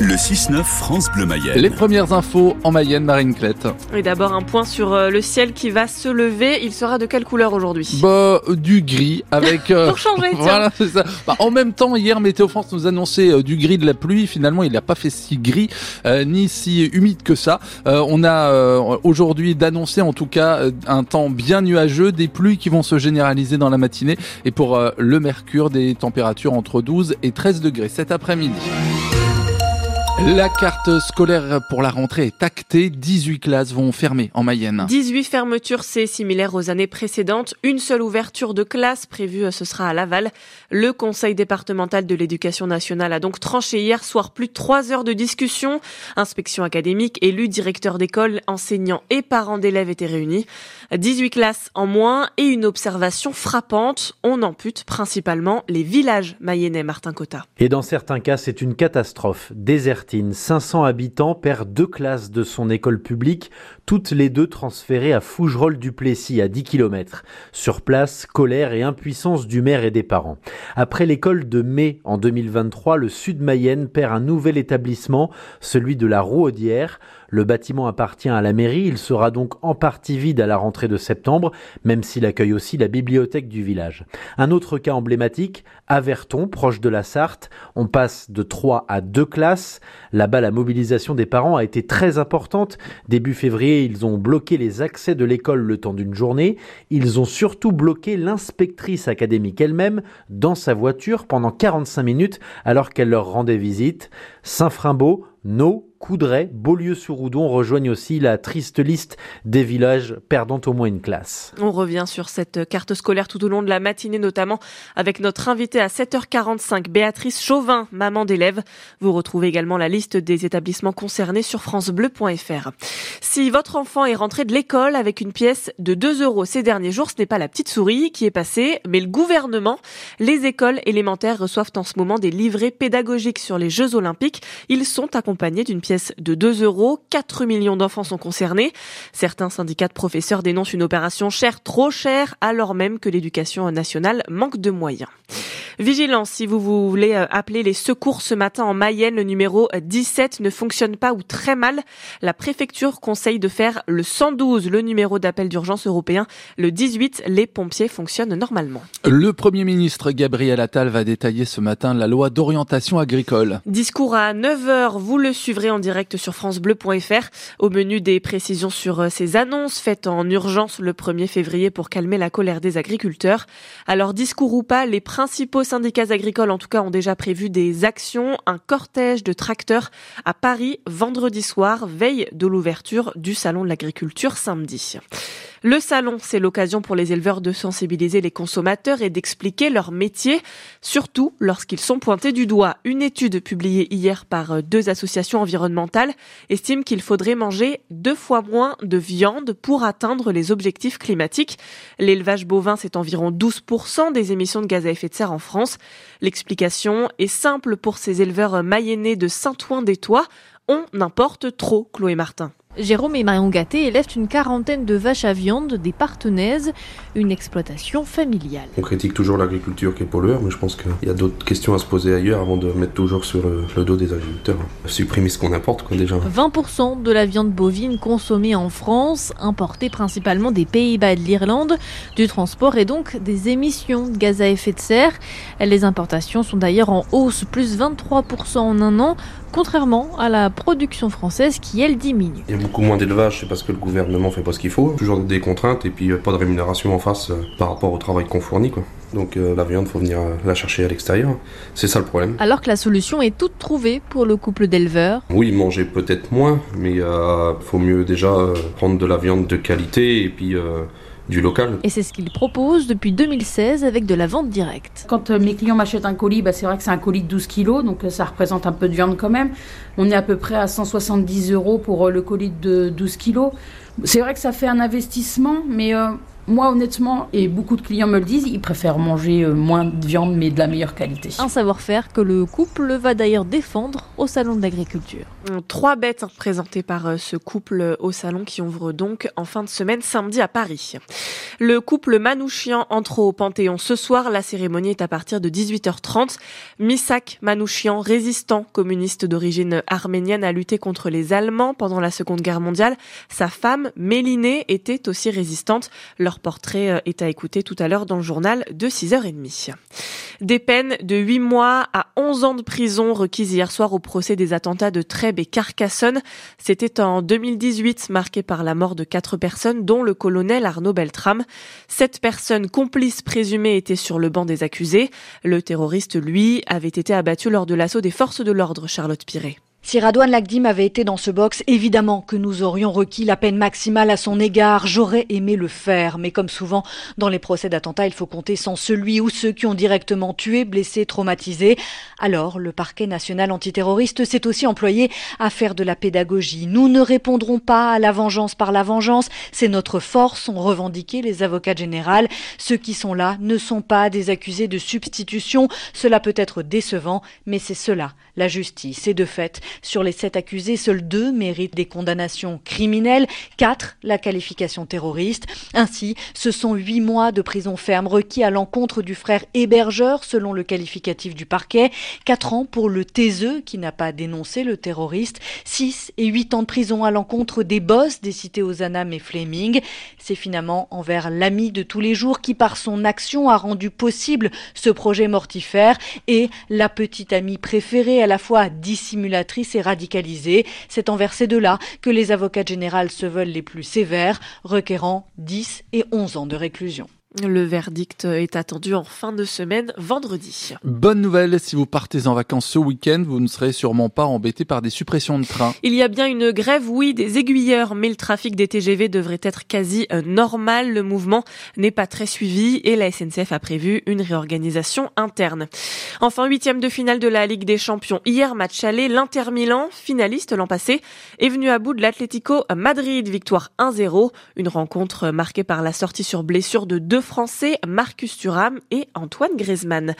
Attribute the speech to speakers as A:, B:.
A: Le 6-9 France Bleu Mayenne.
B: Les premières infos en Mayenne, Marine Clette.
C: Et d'abord un point sur euh, le ciel qui va se lever. Il sera de quelle couleur aujourd'hui?
B: Bah, du gris avec.
C: euh, Pour changer, tiens.
B: Voilà, c'est ça. Bah, en même temps, hier, Météo France nous annonçait euh, du gris de la pluie. Finalement, il n'a pas fait si gris euh, ni si humide que ça. Euh, on a euh, aujourd'hui d'annoncer en tout cas euh, un temps bien nuageux, des pluies qui vont se généraliser dans la matinée et pour euh, le mercure, des températures entre 12 et 13 degrés cet après-midi. La carte scolaire pour la rentrée est actée. 18 classes vont fermer en Mayenne.
C: 18 fermetures, c'est similaire aux années précédentes. Une seule ouverture de classe prévue, euh, ce sera à Laval. Le conseil départemental de l'éducation nationale a donc tranché hier soir plus de trois heures de discussion. Inspection académique, élus, directeurs d'école, enseignants et parents d'élèves étaient réunis. 18 classes en moins et une observation frappante. On ampute principalement les villages mayennais, Martin Cotta.
D: Et dans certains cas, c'est une catastrophe. Désertine, 500 habitants perd deux classes de son école publique, toutes les deux transférées à Fougerolles-du-Plessis, à 10 km. Sur place, colère et impuissance du maire et des parents. Après l'école de mai en 2023, le sud Mayenne perd un nouvel établissement, celui de la Rouaudière. Le bâtiment appartient à la mairie, il sera donc en partie vide à la rentrée de septembre, même s'il accueille aussi la bibliothèque du village. Un autre cas emblématique, Averton, proche de la Sarthe, on passe de 3 à 2 classes. Là-bas, la mobilisation des parents a été très importante. Début février, ils ont bloqué les accès de l'école le temps d'une journée. Ils ont surtout bloqué l'inspectrice académique elle-même dans sa voiture pendant 45 minutes alors qu'elle leur rendait visite. Saint-Frimbault, No, Coudray, Beaulieu-sur-Oudon rejoignent aussi la triste liste des villages perdant au moins une classe.
C: On revient sur cette carte scolaire tout au long de la matinée, notamment avec notre invitée à 7h45, Béatrice Chauvin, maman d'élèves. Vous retrouvez également la liste des établissements concernés sur francebleu.fr. Si votre enfant est rentré de l'école avec une pièce de 2 euros ces derniers jours, ce n'est pas la petite souris qui est passée, mais le gouvernement. Les écoles élémentaires reçoivent en ce moment des livrets pédagogiques sur les Jeux Olympiques. Ils sont accompagnés d'une pièce de 2 euros. 4 millions d'enfants sont concernés. Certains syndicats de professeurs dénoncent une opération chère, trop chère, alors même que l'éducation nationale manque de moyens. Vigilance, si vous voulez euh, appeler les secours ce matin en Mayenne, le numéro 17 ne fonctionne pas ou très mal. La préfecture conseille de faire le 112, le numéro d'appel d'urgence européen. Le 18, les pompiers fonctionnent normalement.
B: Le Premier ministre Gabriel Attal va détailler ce matin la loi d'orientation agricole.
C: Discours à 9h, vous le suivrez en direct sur francebleu.fr. Au menu des précisions sur euh, ces annonces faites en urgence le 1er février pour calmer la colère des agriculteurs. Alors discours ou pas, les principaux syndicats agricoles en tout cas ont déjà prévu des actions, un cortège de tracteurs à Paris vendredi soir, veille de l'ouverture du salon de l'agriculture samedi. Le salon, c'est l'occasion pour les éleveurs de sensibiliser les consommateurs et d'expliquer leur métier, surtout lorsqu'ils sont pointés du doigt. Une étude publiée hier par deux associations environnementales estime qu'il faudrait manger deux fois moins de viande pour atteindre les objectifs climatiques. L'élevage bovin, c'est environ 12% des émissions de gaz à effet de serre en France. L'explication est simple pour ces éleveurs mayennais de Saint-Ouen-des-Tois. On importe trop, Chloé Martin.
E: Jérôme et Marion Gâté élèvent une quarantaine de vaches à viande des Partenaises, une exploitation familiale.
F: On critique toujours l'agriculture qui est pollueur, mais je pense qu'il y a d'autres questions à se poser ailleurs avant de mettre toujours sur le, le dos des agriculteurs. Supprimer ce qu'on importe, quoi, déjà.
E: 20% de la viande bovine consommée en France, importée principalement des Pays-Bas et de l'Irlande, du transport et donc des émissions de gaz à effet de serre. Les importations sont d'ailleurs en hausse, plus 23% en un an, contrairement à la production française qui, elle, diminue.
F: Il y a beaucoup moins d'élevage, c'est parce que le gouvernement fait pas ce qu'il faut. Toujours des contraintes et puis euh, pas de rémunération en face euh, par rapport au travail qu'on fournit, quoi. Donc euh, la viande, faut venir la chercher à l'extérieur. C'est ça le problème.
E: Alors que la solution est toute trouvée pour le couple d'éleveurs.
F: Oui, manger peut-être moins, mais euh, faut mieux déjà euh, prendre de la viande de qualité et puis du local.
E: Et c'est ce qu'ils proposent depuis 2016 avec de la vente directe.
G: Quand euh, mes clients m'achètent un colis, bah, c'est vrai que c'est un colis de 12 kilos, donc euh, ça représente un peu de viande quand même. On est à peu près à 170 euros pour euh, le colis de 12 kilos. C'est vrai que ça fait un investissement, mais euh, Moi, honnêtement, et beaucoup de clients me le disent, ils préfèrent manger euh, moins de viande mais de la meilleure qualité.
E: Un savoir-faire que le couple va d'ailleurs défendre au Salon de l'Agriculture.
C: Trois bêtes présentées par euh, ce couple au salon qui ouvre donc en fin de semaine samedi à Paris. Le couple Manouchian entre au Panthéon ce soir. La cérémonie est à partir de 18h30. Misak Manouchian, résistant communiste d'origine arménienne, a lutté contre les Allemands pendant la Seconde Guerre mondiale. Sa femme, Mélinée, était aussi résistante. Leur portrait euh, est à écouter tout à l'heure dans le journal de 6h30. Des peines de 8 mois à 11 ans de prison requises hier soir au procès des attentats de Trèbes et Carcassonne. C'était en 2018, marqué par la mort de quatre personnes, dont le colonel Arnaud Beltrame. Sept personnes complices présumées étaient sur le banc des accusés. Le terroriste, lui, avait été abattu lors de l'assaut des forces de l'ordre, Charlotte Piré.
H: Si Radouane Lagdim avait été dans ce box, évidemment que nous aurions requis la peine maximale à son égard. J'aurais aimé le faire, mais comme souvent dans les procès d'attentat, il faut compter sans celui ou ceux qui ont directement tué, blessé, traumatisé. Alors, le parquet national antiterroriste s'est aussi employé à faire de la pédagogie. Nous ne répondrons pas à la vengeance par la vengeance. C'est notre force, ont revendiqué les avocats généraux. Ceux qui sont là ne sont pas des accusés de substitution. Cela peut être décevant, mais c'est cela, la justice. Et de fait, sur les sept accusés, seuls deux méritent des condamnations criminelles, quatre la qualification terroriste. Ainsi, ce sont huit mois de prison ferme requis à l'encontre du frère hébergeur, selon le qualificatif du parquet, quatre ans pour le taiseux qui n'a pas dénoncé le terroriste, six et huit ans de prison à l'encontre des boss des cités Ozanam et Fleming. C'est finalement envers l'ami de tous les jours qui, par son action, a rendu possible ce projet mortifère et la petite amie préférée, à la fois dissimulatrice et radicalisée. C'est envers ces deux-là que les avocats généraux se veulent les plus sévères, requérant 10 et 11 ans de réclusion.
C: Le verdict est attendu en fin de semaine, vendredi.
B: Bonne nouvelle, si vous partez en vacances ce week-end, vous ne serez sûrement pas embêté par des suppressions de trains.
C: Il y a bien une grève, oui, des aiguilleurs, mais le trafic des TGV devrait être quasi euh, normal. Le mouvement n'est pas très suivi et la SNCF a prévu une réorganisation interne. Enfin, huitième de finale de la Ligue des Champions. Hier, match aller, l'Inter Milan, finaliste l'an passé, est venu à bout de l'Atlético Madrid. Victoire 1-0. Une rencontre marquée par la sortie sur blessure de Français, Marcus Thuram et Antoine Griezmann.